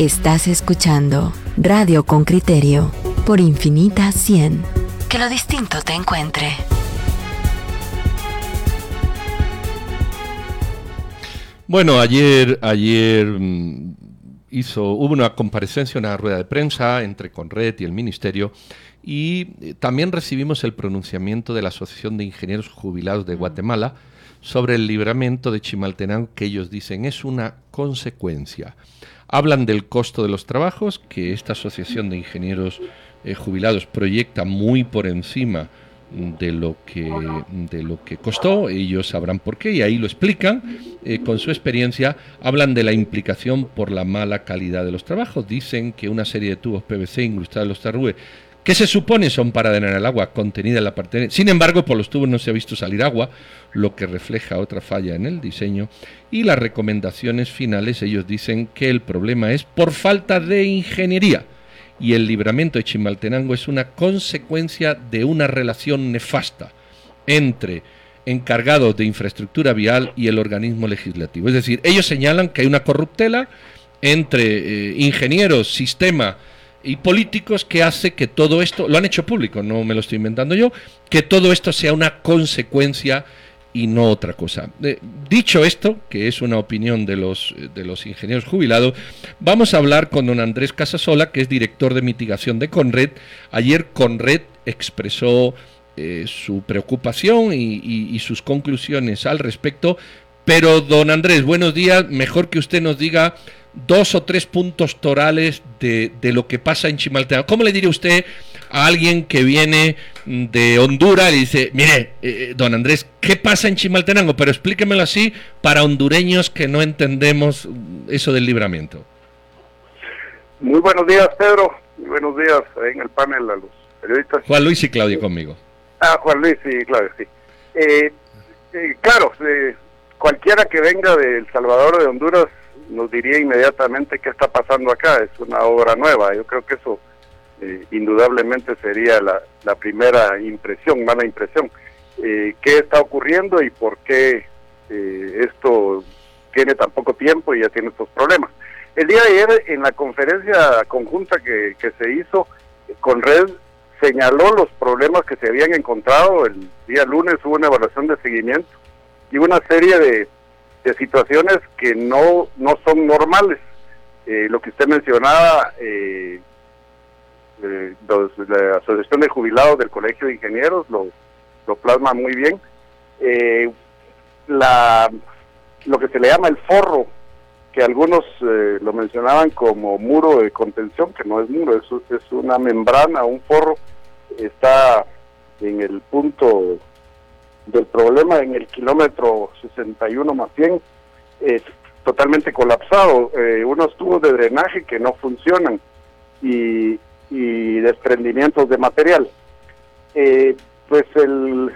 Estás escuchando Radio con Criterio por Infinita 100. Que lo distinto te encuentre. Bueno, ayer, ayer mm, hizo, hubo una comparecencia, una rueda de prensa entre Conred y el Ministerio y eh, también recibimos el pronunciamiento de la Asociación de Ingenieros Jubilados de Guatemala sobre el libramiento de Chimaltenango que ellos dicen es una consecuencia. Hablan del costo de los trabajos, que esta Asociación de Ingenieros eh, Jubilados proyecta muy por encima de lo que de lo que costó. Ellos sabrán por qué y ahí lo explican. Eh, con su experiencia hablan de la implicación por la mala calidad de los trabajos. Dicen que una serie de tubos PVC incrustados en los tarrúes que se supone son para drenar el agua contenida en la parte sin embargo por los tubos no se ha visto salir agua lo que refleja otra falla en el diseño y las recomendaciones finales ellos dicen que el problema es por falta de ingeniería y el libramiento de Chimaltenango es una consecuencia de una relación nefasta entre encargados de infraestructura vial y el organismo legislativo. Es decir, ellos señalan que hay una corruptela entre eh, ingenieros, sistema y políticos que hace que todo esto, lo han hecho público, no me lo estoy inventando yo, que todo esto sea una consecuencia y no otra cosa. Eh, dicho esto, que es una opinión de los, de los ingenieros jubilados, vamos a hablar con don Andrés Casasola, que es director de mitigación de Conred. Ayer Conred expresó eh, su preocupación y, sus conclusiones al respecto. Pero, don Andrés, buenos días. Mejor que usted nos diga dos o tres puntos torales de, de lo que pasa en Chimaltenango. ¿Cómo le diría usted a alguien que viene de Honduras y dice, mire, eh, eh, don Andrés, ¿qué pasa en Chimaltenango? Pero explíquemelo así para hondureños que no entendemos eso del libramiento. Muy buenos días, Pedro. Muy buenos días en el panel a los periodistas. Juan Luis y Claudio conmigo. Ah, Juan Luis y Claudio, sí. Eh, claro, cualquiera que venga de El Salvador o de Honduras nos diría inmediatamente qué está pasando acá. Es una obra nueva. Yo creo que eso eh, indudablemente sería la, primera impresión, mala impresión. Eh, ¿Qué está ocurriendo y por qué eh, esto tiene tan poco tiempo y ya tiene estos problemas? El día de ayer, en la conferencia conjunta que, que se hizo con Red, señaló los problemas que se habían encontrado. El día lunes hubo una evaluación de seguimiento y una serie de, de situaciones que no, no son normales. lo que usted mencionaba, eh, eh, la Asociación de Jubilados del Colegio de Ingenieros lo, lo plasma muy bien. Eh, la, lo que se le llama el forro, que algunos eh, lo mencionaban como muro de contención, que no es muro, es, es una membrana, un forro, está en el punto del problema, en el kilómetro 61 más 100, totalmente colapsado, eh, unos tubos de drenaje que no funcionan y, desprendimientos de material. Eh, pues el,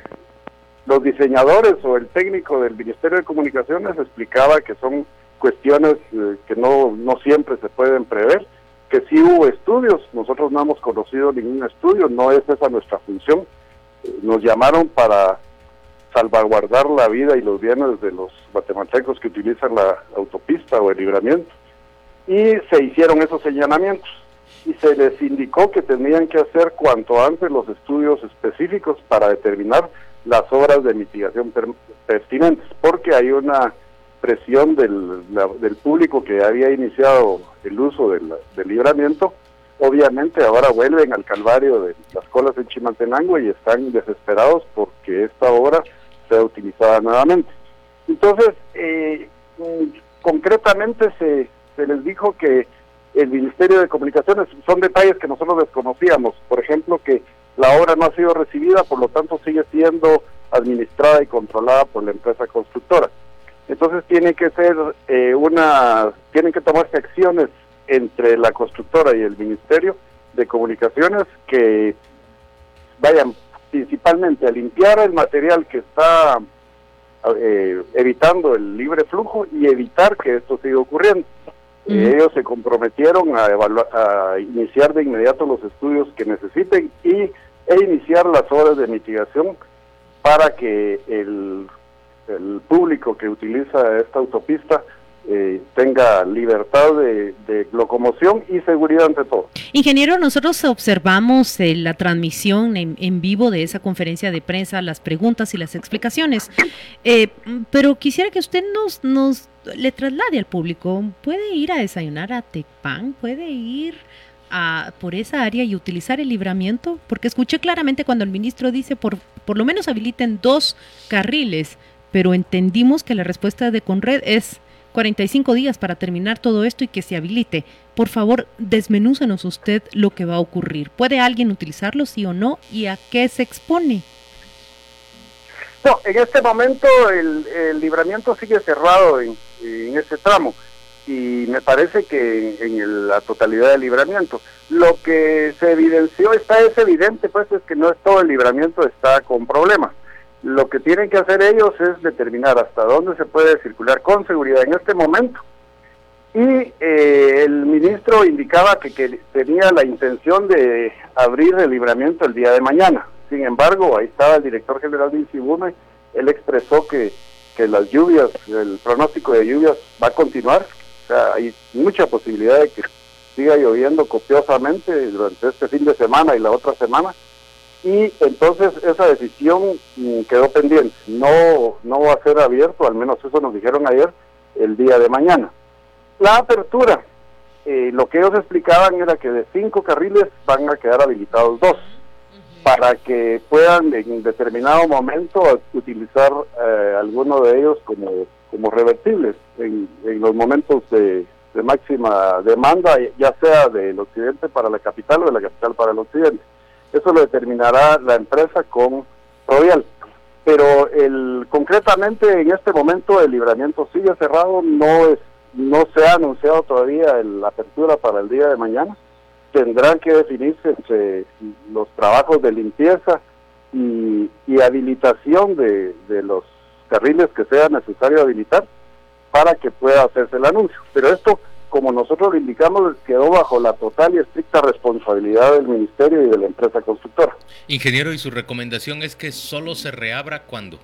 los diseñadores o el técnico del Ministerio de Comunicaciones explicaba que son cuestiones eh, que no, no siempre se pueden prever, que sí hubo estudios, nosotros no hemos conocido ningún estudio, no es esa nuestra función. Nos llamaron para salvaguardar la vida y los bienes de los guatemaltecos que utilizan la autopista o el libramiento. Y se hicieron esos señalamientos y se les indicó que tenían que hacer cuanto antes los estudios específicos para determinar las obras de mitigación pertinentes, porque hay una presión del, del público que había iniciado el uso del, del, libramiento, obviamente ahora vuelven al calvario de las colas en Chimaltenango y están desesperados porque esta obra sea utilizada nuevamente. Entonces, eh, concretamente se, se les dijo que el Ministerio de Comunicaciones. Son detalles que nosotros desconocíamos. Por ejemplo, que la obra no ha sido recibida, por lo tanto sigue siendo administrada y controlada por la empresa constructora. Entonces tiene que ser eh, una, tienen que tomarse acciones entre la constructora y el Ministerio de Comunicaciones que vayan principalmente a limpiar el material que está eh, evitando el libre flujo y evitar que esto siga ocurriendo. Ellos se comprometieron a, a iniciar de inmediato los estudios que necesiten y, e iniciar las obras de mitigación para que el, el público que utiliza esta autopista eh, tenga libertad de, locomoción y seguridad ante todo. Ingeniero, nosotros observamos eh, la transmisión en, vivo de esa conferencia de prensa, las preguntas y las explicaciones, eh, pero quisiera que usted nos, nos le traslade al público, ¿puede ir a desayunar a Tecpan? ¿Puede ir a, por esa área y utilizar el libramiento? Porque escuché claramente cuando el ministro dice por, por lo menos habiliten dos carriles, pero entendimos que la respuesta de Conred es 45 días para terminar todo esto y que se habilite. Por favor, desmenúcenos usted lo que va a ocurrir. ¿Puede alguien utilizarlo, sí o no? ¿Y a qué se expone? No, en este momento el, libramiento sigue cerrado en, en ese tramo y me parece que en, la totalidad del libramiento. Lo que se evidenció, está es evidente, pues es que no es todo el libramiento está con problemas. Lo que tienen que hacer ellos es determinar hasta dónde se puede circular con seguridad en este momento. Y eh, el ministro indicaba que, que, tenía la intención de abrir el libramiento el día de mañana. Sin embargo, ahí estaba el director general de Insibume, él expresó que, que las lluvias, el pronóstico de lluvias va a continuar. O sea, hay mucha posibilidad de que siga lloviendo copiosamente durante este fin de semana y la otra semana y entonces esa decisión mm, quedó pendiente. No, no va a ser abierto, al menos eso nos dijeron ayer, el día de mañana. La apertura, eh, lo que ellos explicaban era que de cinco carriles van a quedar habilitados dos, para que puedan en determinado momento utilizar eh, alguno de ellos como, como revertibles en, en los momentos de, de máxima demanda, ya sea del occidente para la capital o de la capital para el occidente. Eso lo determinará la empresa con Royal. Pero el, concretamente en este momento el libramiento sigue cerrado, no es no se ha anunciado todavía la apertura para el día de mañana. Tendrán que definirse entre los trabajos de limpieza y, habilitación de, de los carriles que sea necesario habilitar para que pueda hacerse el anuncio. Pero esto como nosotros lo indicamos, quedó bajo la total y estricta responsabilidad del Ministerio y de la empresa constructora. Ingeniero, ¿y su recomendación es que solo se reabra cuándo?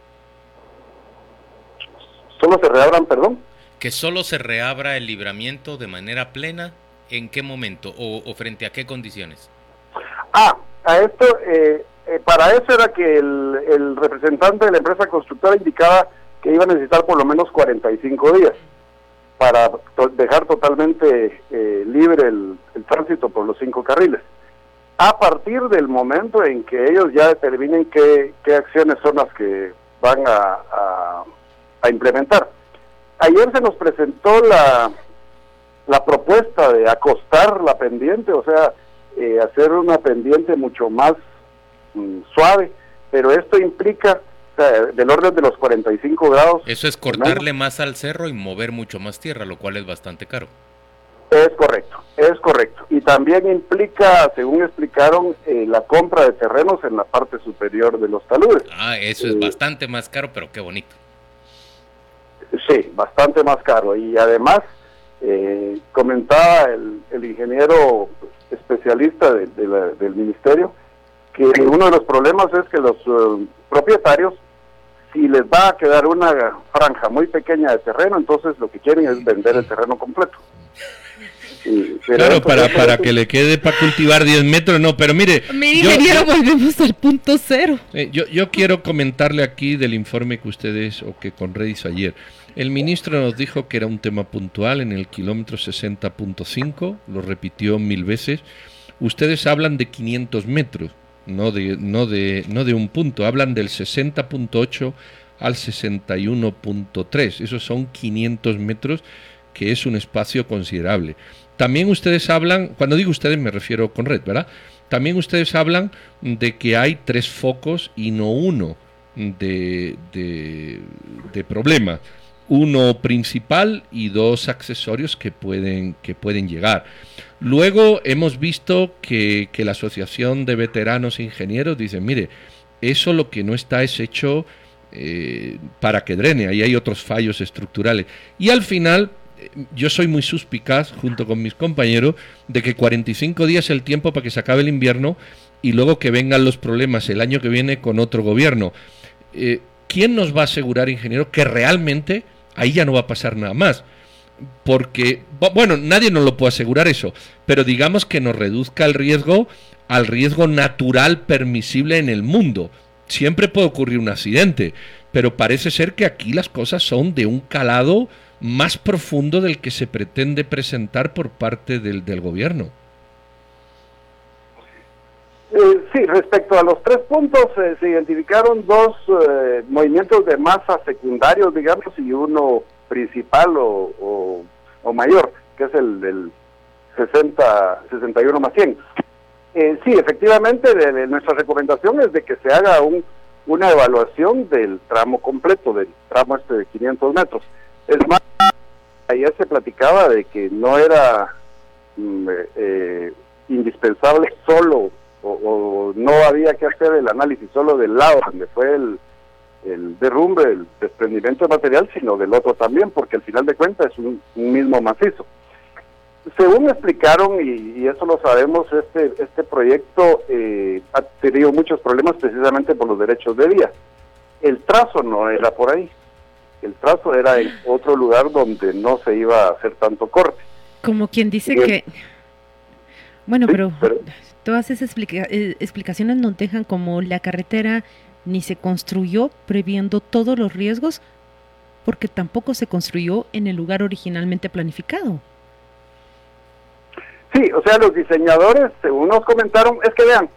¿Solo se reabran, perdón? Que solo se reabra el libramiento de manera plena, ¿en qué momento o, frente a qué condiciones? Ah, a esto, eh, eh, para eso era que el, el representante de la empresa constructora indicaba que iba a necesitar por lo menos 45 días para dejar totalmente eh, libre el, tránsito por los cinco carriles. A partir del momento en que ellos ya determinen qué, acciones son las que van a, implementar. Ayer se nos presentó la, la propuesta de acostar la pendiente, o sea, eh, hacer una pendiente mucho más mm, suave, pero esto implica del orden de los 45 grados. Eso es cortarle más al cerro y mover mucho más tierra, lo cual es bastante caro. Es correcto, es correcto. Y también implica, según explicaron, eh, la compra de terrenos en la parte superior de los taludes. Ah, eso es eh, bastante más caro, pero qué bonito. Sí, bastante más caro. Y además, eh, comentaba el, ingeniero especialista del ministerio que uno de los problemas es que los propietarios si les va a quedar una franja muy pequeña de terreno, entonces lo que quieren es vender el terreno completo. claro, para, para que le quede para cultivar 10 metros, no, pero mire... yo, volvemos al punto cero. Eh, yo, yo quiero comentarle aquí del informe que ustedes, o que Conred hizo ayer. El ministro nos dijo que era un tema puntual en el kilómetro 60.5, lo repitió mil veces. Ustedes hablan de 500 metros no de, no de, no de un punto, hablan del 60.8 al 61.3, esos son 500 metros, que es un espacio considerable. También ustedes hablan, cuando digo ustedes me refiero con red, ¿verdad? También ustedes hablan de que hay tres focos y no uno de, de, de problema. Uno principal y dos accesorios que pueden, que pueden llegar. Luego hemos visto que, la Asociación de Veteranos Ingenieros dice, mire, eso lo que no está es hecho eh, para que drene, ahí hay otros fallos estructurales. Y al final, eh, yo soy muy suspicaz, junto con mis compañeros, de que 45 días es el tiempo para que se acabe el invierno y luego que vengan los problemas el año que viene con otro gobierno. Eh, ¿Quién nos va a asegurar, ingeniero, que realmente ahí ya no va a pasar nada más? porque, bueno, nadie nos lo puede asegurar eso, pero digamos que nos reduzca el riesgo al riesgo natural permisible en el mundo. Siempre puede ocurrir un accidente, pero parece ser que aquí las cosas son de un calado más profundo del que se pretende presentar por parte del, del gobierno. Eh, sí, respecto a los tres puntos, eh, se identificaron dos eh, movimientos de masa secundarios, digamos, y uno principal o, o, mayor, que es el del 60, 61 más 100. sí, efectivamente, nuestra recomendación es de que se haga un, una evaluación del tramo completo, del tramo este de 500 metros. Es más, ayer se platicaba de que no era mm, indispensable solo o, no había que hacer el análisis solo del lado donde fue el, el derrumbe, el desprendimiento de material, sino del otro también, porque al final de cuentas es un, mismo macizo. Según me explicaron, y, eso lo sabemos, este, este proyecto eh, ha tenido muchos problemas precisamente por los derechos de vía. El trazo no era por ahí, el trazo era en otro lugar donde no se iba a hacer tanto corte. Como quien dice que... Bueno, pero todas esas eh, explicaciones nos dejan como la carretera ni se construyó previendo todos los riesgos porque tampoco se construyó en el lugar originalmente planificado. Sí, o sea, los diseñadores, según nos comentaron, es que vean,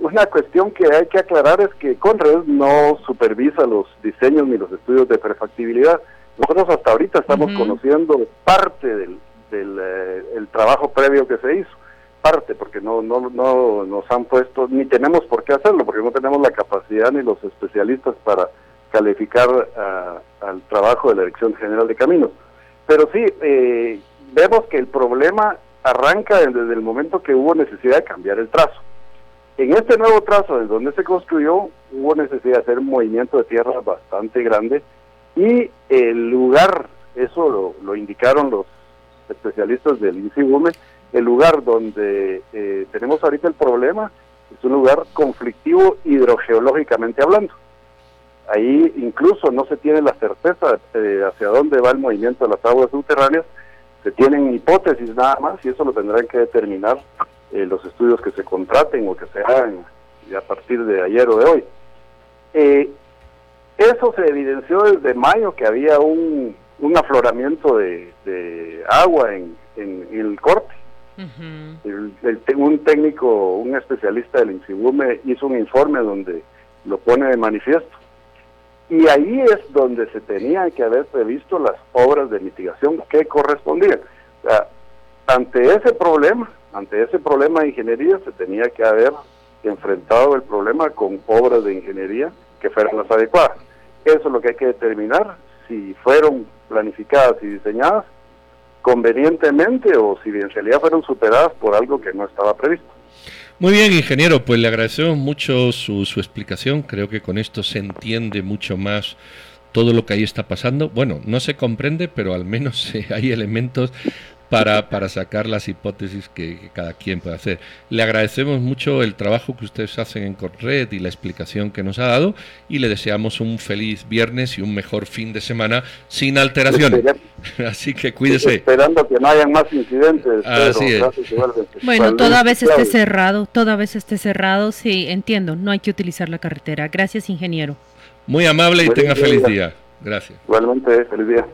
una cuestión que hay que aclarar es que Conred no supervisa los diseños ni los estudios de prefactibilidad. Nosotros hasta ahorita estamos conociendo parte del, del eh, el trabajo previo que se hizo parte, porque no, no, no nos han puesto, ni tenemos por qué hacerlo, porque no tenemos la capacidad ni los especialistas para calificar al trabajo de la Dirección General de Caminos. Pero sí, eh, vemos que el problema arranca desde el momento que hubo necesidad de cambiar el trazo. En este nuevo trazo, desde donde se construyó, hubo necesidad de hacer un movimiento de tierra bastante grande y el lugar, eso lo, lo indicaron los especialistas del INSIGUME, el lugar donde eh, tenemos ahorita el problema es un lugar conflictivo hidrogeológicamente hablando. Ahí incluso no se tiene la certeza de hacia dónde va el movimiento de las aguas subterráneas, se tienen hipótesis nada más y eso lo tendrán que determinar eh, los estudios que se contraten o que se hagan a partir de ayer o de hoy. Eh, eso se evidenció desde mayo que había un, afloramiento de, agua en el corte un técnico, un especialista del INSIBUME hizo un informe donde lo pone de manifiesto. Y ahí es donde se tenían que haber previsto las obras de mitigación que correspondían. ante ese problema, ante ese problema de ingeniería, se tenía que haber enfrentado el problema con obras de ingeniería que fueran las adecuadas. Eso es lo que hay que determinar, si fueron planificadas y diseñadas convenientemente o si en realidad fueron superadas por algo que no estaba previsto. Muy bien, ingeniero, pues le agradecemos mucho su, su explicación. Creo que con esto se entiende mucho más todo lo que ahí está pasando. Bueno, no se comprende, pero al menos hay elementos para, para sacar las hipótesis que, cada quien puede hacer. Le agradecemos mucho el trabajo que ustedes hacen en Corred y la explicación que nos ha dado y le deseamos un feliz viernes y un mejor fin de semana sin alteraciones. Así que cuídese. Esperando que no haya más incidentes. Bueno, toda vez esté cerrado, toda vez esté cerrado, sí, entiendo, no hay que utilizar la carretera. Gracias, ingeniero. Muy amable y tenga feliz día. Gracias. Igualmente, feliz día.